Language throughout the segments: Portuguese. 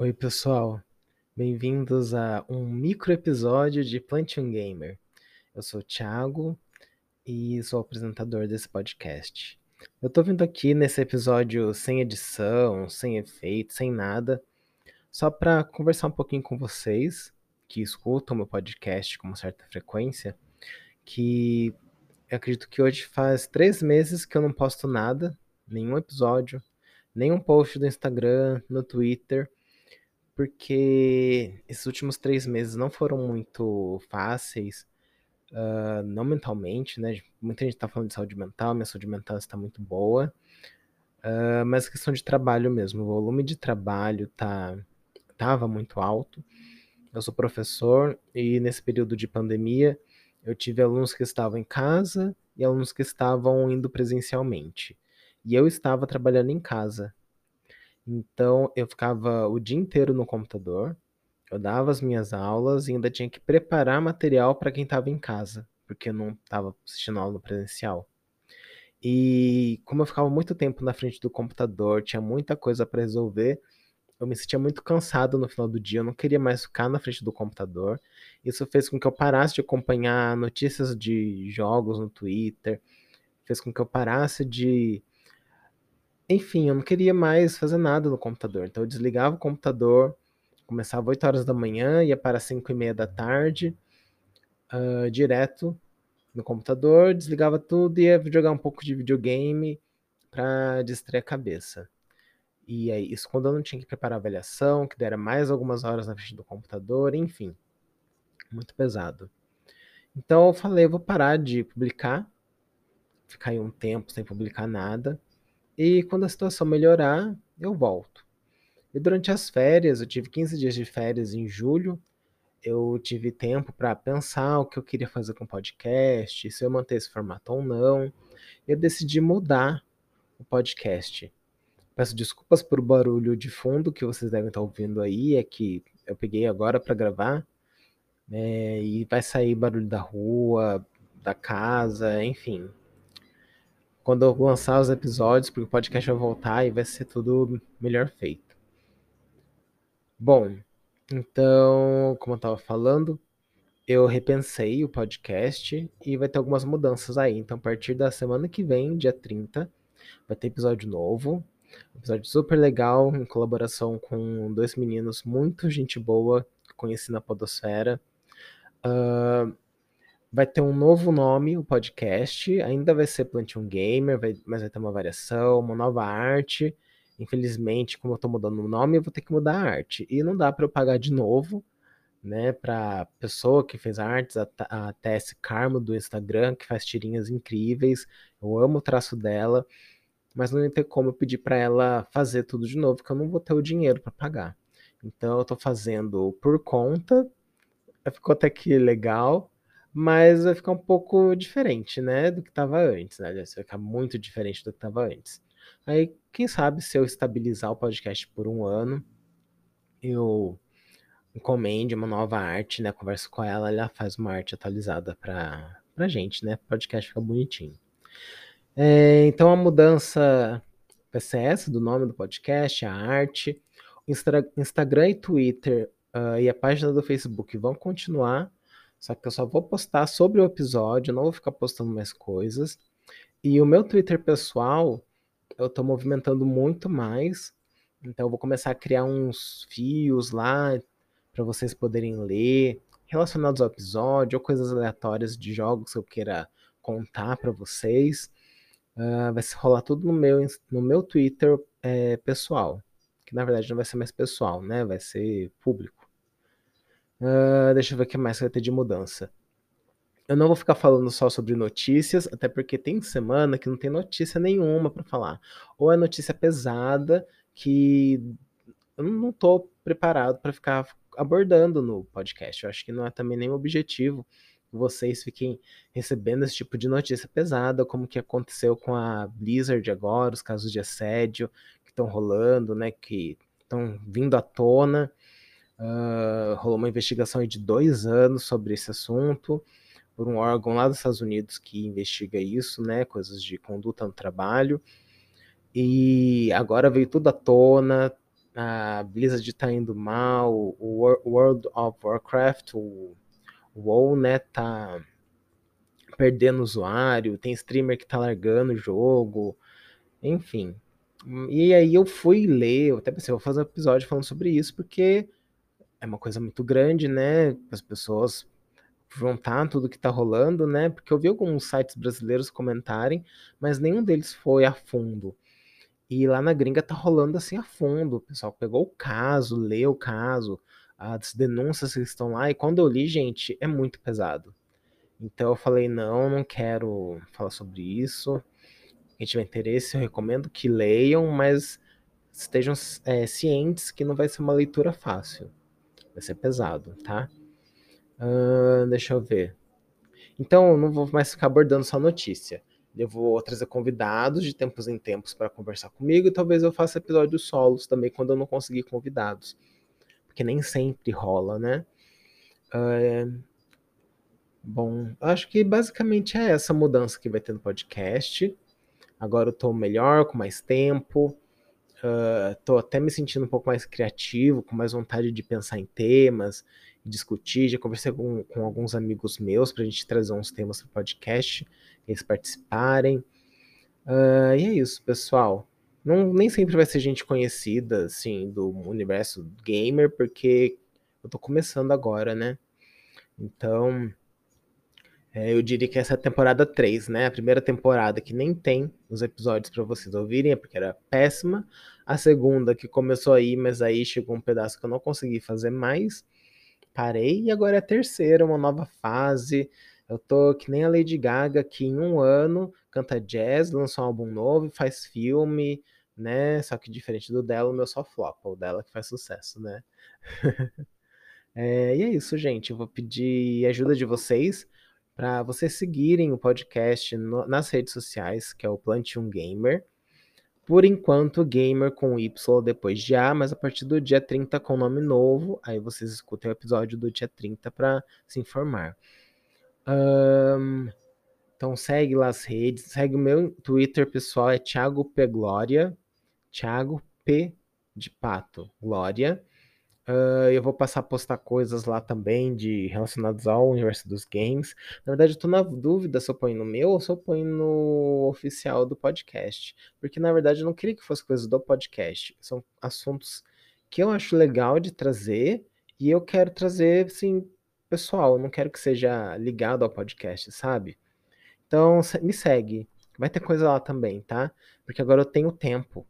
Oi, pessoal. Bem-vindos a um micro episódio de Plantion Gamer. Eu sou o Thiago e sou apresentador desse podcast. Eu tô vindo aqui nesse episódio sem edição, sem efeito, sem nada, só para conversar um pouquinho com vocês que escutam meu podcast com uma certa frequência, que eu acredito que hoje faz três meses que eu não posto nada, nenhum episódio, nenhum post do Instagram, no Twitter, porque esses últimos três meses não foram muito fáceis, uh, não mentalmente, né? Muita gente tá falando de saúde mental, minha saúde mental está muito boa, uh, mas questão de trabalho mesmo, o volume de trabalho tá, tava muito alto. Eu sou professor e nesse período de pandemia eu tive alunos que estavam em casa e alunos que estavam indo presencialmente. E eu estava trabalhando em casa. Então eu ficava o dia inteiro no computador, eu dava as minhas aulas e ainda tinha que preparar material para quem estava em casa, porque eu não estava assistindo aula no presencial. E como eu ficava muito tempo na frente do computador, tinha muita coisa para resolver, eu me sentia muito cansado no final do dia, eu não queria mais ficar na frente do computador. Isso fez com que eu parasse de acompanhar notícias de jogos no Twitter, fez com que eu parasse de. Enfim, eu não queria mais fazer nada no computador. Então eu desligava o computador, começava 8 horas da manhã, ia para 5 e meia da tarde, uh, direto no computador, desligava tudo e ia jogar um pouco de videogame para distrair a cabeça. E é isso quando eu não tinha que preparar avaliação, que dera mais algumas horas na frente do computador, enfim. Muito pesado. Então eu falei, eu vou parar de publicar, ficar aí um tempo sem publicar nada, e quando a situação melhorar, eu volto. E durante as férias, eu tive 15 dias de férias em julho, eu tive tempo para pensar o que eu queria fazer com o podcast, se eu manter esse formato ou não. Eu decidi mudar o podcast. Peço desculpas por barulho de fundo que vocês devem estar ouvindo aí, é que eu peguei agora para gravar, né, e vai sair barulho da rua, da casa, enfim. Quando eu lançar os episódios, porque o podcast vai voltar e vai ser tudo melhor feito. Bom, então, como eu estava falando, eu repensei o podcast e vai ter algumas mudanças aí. Então, a partir da semana que vem, dia 30, vai ter episódio novo. Episódio super legal, em colaboração com dois meninos muito gente boa que conheci na Podosfera. Uh, vai ter um novo nome, o podcast. Ainda vai ser Plantion Gamer, vai, mas vai ter uma variação, uma nova arte. Infelizmente, como eu tô mudando o nome, eu vou ter que mudar a arte. E não dá para eu pagar de novo, né, pra pessoa que fez artes, a, a Tess Carmo do Instagram, que faz tirinhas incríveis. Eu amo o traço dela mas não ter como eu pedir para ela fazer tudo de novo, porque eu não vou ter o dinheiro para pagar. Então eu estou fazendo por conta, ficou até que legal, mas vai ficar um pouco diferente, né, do que estava antes, né? Vai ficar muito diferente do que estava antes. Aí, quem sabe, se eu estabilizar o podcast por um ano, eu encomende uma nova arte, né? Converso com ela, ela faz uma arte atualizada pra, pra gente, né? O podcast fica bonitinho. É, então a mudança vai essa do nome do podcast, a arte. Instagram e Twitter uh, e a página do Facebook vão continuar, só que eu só vou postar sobre o episódio, não vou ficar postando mais coisas. E o meu Twitter pessoal, eu estou movimentando muito mais, então eu vou começar a criar uns fios lá para vocês poderem ler, relacionados ao episódio, ou coisas aleatórias de jogos que eu queira contar para vocês. Uh, vai se rolar tudo no meu, no meu Twitter é, pessoal. Que na verdade não vai ser mais pessoal, né? Vai ser público. Uh, deixa eu ver o que mais vai ter de mudança. Eu não vou ficar falando só sobre notícias, até porque tem semana que não tem notícia nenhuma para falar. Ou é notícia pesada que eu não estou preparado para ficar abordando no podcast. Eu acho que não é também nenhum objetivo vocês fiquem recebendo esse tipo de notícia pesada, como que aconteceu com a Blizzard agora, os casos de assédio que estão rolando, né, que estão vindo à tona. Uh, rolou uma investigação de dois anos sobre esse assunto por um órgão lá dos Estados Unidos que investiga isso, né, coisas de conduta no trabalho. E agora veio tudo à tona, a Blizzard tá indo mal, o World of Warcraft, o WoW, né, tá perdendo usuário, tem streamer que tá largando o jogo, enfim. E aí eu fui ler, eu até pensei, vou fazer um episódio falando sobre isso, porque é uma coisa muito grande, né? As pessoas juntar tudo que tá rolando, né? Porque eu vi alguns sites brasileiros comentarem, mas nenhum deles foi a fundo. E lá na gringa tá rolando assim a fundo. O pessoal pegou o caso, leu o caso, as denúncias que estão lá, e quando eu li, gente, é muito pesado. Então eu falei, não, não quero falar sobre isso. Quem tiver interesse, eu recomendo que leiam, mas estejam é, cientes que não vai ser uma leitura fácil. Vai ser pesado, tá? Uh, deixa eu ver. Então, não vou mais ficar abordando só notícia. Eu vou trazer convidados de tempos em tempos para conversar comigo e talvez eu faça episódios solos também quando eu não conseguir convidados. Porque nem sempre rola, né? Uh, bom, acho que basicamente é essa mudança que vai ter no podcast. Agora eu tô melhor, com mais tempo. Uh, tô até me sentindo um pouco mais criativo, com mais vontade de pensar em temas, discutir. Já conversei com, com alguns amigos meus para a gente trazer uns temas para o podcast, eles participarem. Uh, e é isso, pessoal. Não, nem sempre vai ser gente conhecida, assim, do universo gamer, porque eu tô começando agora, né? Então, é, eu diria que essa é a temporada 3, né? A primeira temporada que nem tem os episódios para vocês ouvirem, é porque era péssima. A segunda que começou aí, mas aí chegou um pedaço que eu não consegui fazer mais. Parei e agora é a terceira, uma nova fase. Eu tô que nem a Lady Gaga, que em um ano canta jazz, lançou um álbum novo, faz filme, né? Só que diferente do dela, o meu só flopa, o dela que faz sucesso, né? é, e é isso, gente. Eu vou pedir ajuda de vocês para vocês seguirem o podcast no, nas redes sociais, que é o Plantium Gamer. Por enquanto, Gamer com Y depois de A, mas a partir do dia 30 com nome novo, aí vocês escutem o episódio do dia 30 para se informar. Um, então segue lá as redes, segue o meu Twitter pessoal, é Thiago P. Glória, Thiago P de Pato, Glória. Uh, eu vou passar a postar coisas lá também de relacionadas ao universo dos games. Na verdade, eu tô na dúvida se eu ponho no meu ou se eu ponho no oficial do podcast. Porque, na verdade, eu não queria que fosse coisas do podcast. São assuntos que eu acho legal de trazer e eu quero trazer, assim, pessoal. Eu não quero que seja ligado ao podcast, sabe? Então, me segue. Vai ter coisa lá também, tá? Porque agora eu tenho tempo.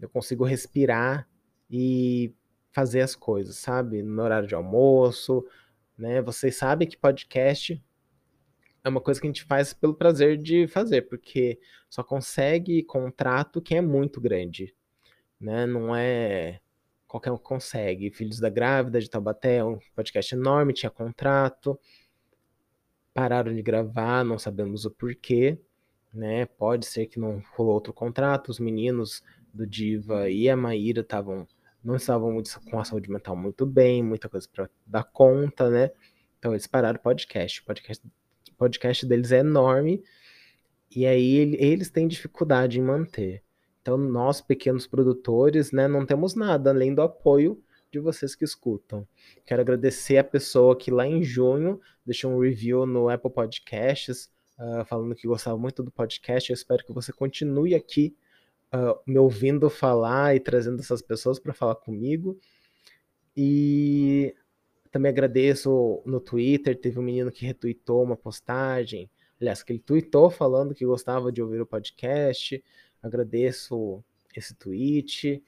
Eu consigo respirar e fazer as coisas, sabe? No horário de almoço, né? Vocês sabem que podcast é uma coisa que a gente faz pelo prazer de fazer, porque só consegue contrato quem é muito grande, né? Não é qualquer um que consegue. Filhos da Grávida de Taubaté é um podcast enorme, tinha contrato, pararam de gravar, não sabemos o porquê, né? Pode ser que não rolou outro contrato, os meninos do Diva e a Maíra estavam não estavam muito, com a saúde mental muito bem, muita coisa para dar conta, né? Então eles pararam o podcast. O podcast, podcast deles é enorme e aí eles têm dificuldade em manter. Então nós, pequenos produtores, né, não temos nada além do apoio de vocês que escutam. Quero agradecer a pessoa que lá em junho deixou um review no Apple Podcasts, uh, falando que gostava muito do podcast. Eu espero que você continue aqui uh, me ouvindo falar e trazendo essas pessoas para falar comigo. E também agradeço no Twitter, teve um menino que retweetou uma postagem, aliás, que ele tweetou falando que gostava de ouvir o podcast. Agradeço esse tweet.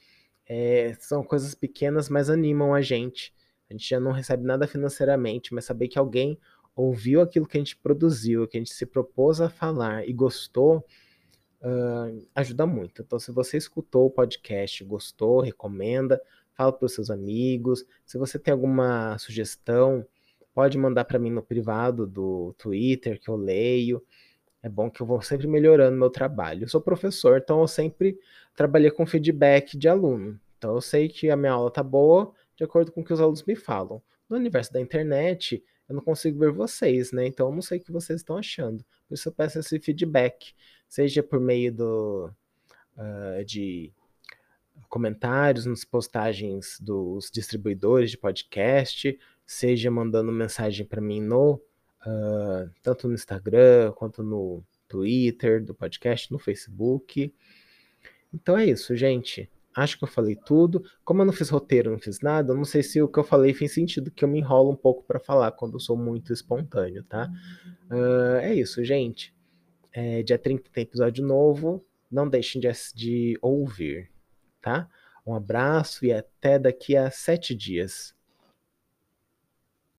É, são coisas pequenas, mas animam a gente. A gente já não recebe nada financeiramente, mas saber que alguém ouviu aquilo que a gente produziu, que a gente se propôs a falar e gostou, uh, ajuda muito. Então, se você escutou o podcast, gostou, recomenda, fala para os seus amigos. Se você tem alguma sugestão, pode mandar para mim no privado do Twitter, que eu leio. É bom que eu vou sempre melhorando meu trabalho. Eu sou professor, então eu sempre trabalhei com feedback de aluno. Então eu sei que a minha aula tá boa de acordo com o que os alunos me falam. No universo da internet, eu não consigo ver vocês, né? Então eu não sei o que vocês estão achando. Por isso eu peço esse feedback seja por meio do uh, de comentários nas postagens dos distribuidores de podcast, seja mandando mensagem para mim no uh, tanto no Instagram quanto no Twitter do podcast, no Facebook. Então é isso, gente. Acho que eu falei tudo. Como eu não fiz roteiro, não fiz nada, eu não sei se o que eu falei fez sentido, que eu me enrolo um pouco para falar quando eu sou muito espontâneo, tá? Uh, é isso, gente. É, dia 30 tem episódio novo. Não deixem de, de ouvir, tá? Um abraço e até daqui a sete dias.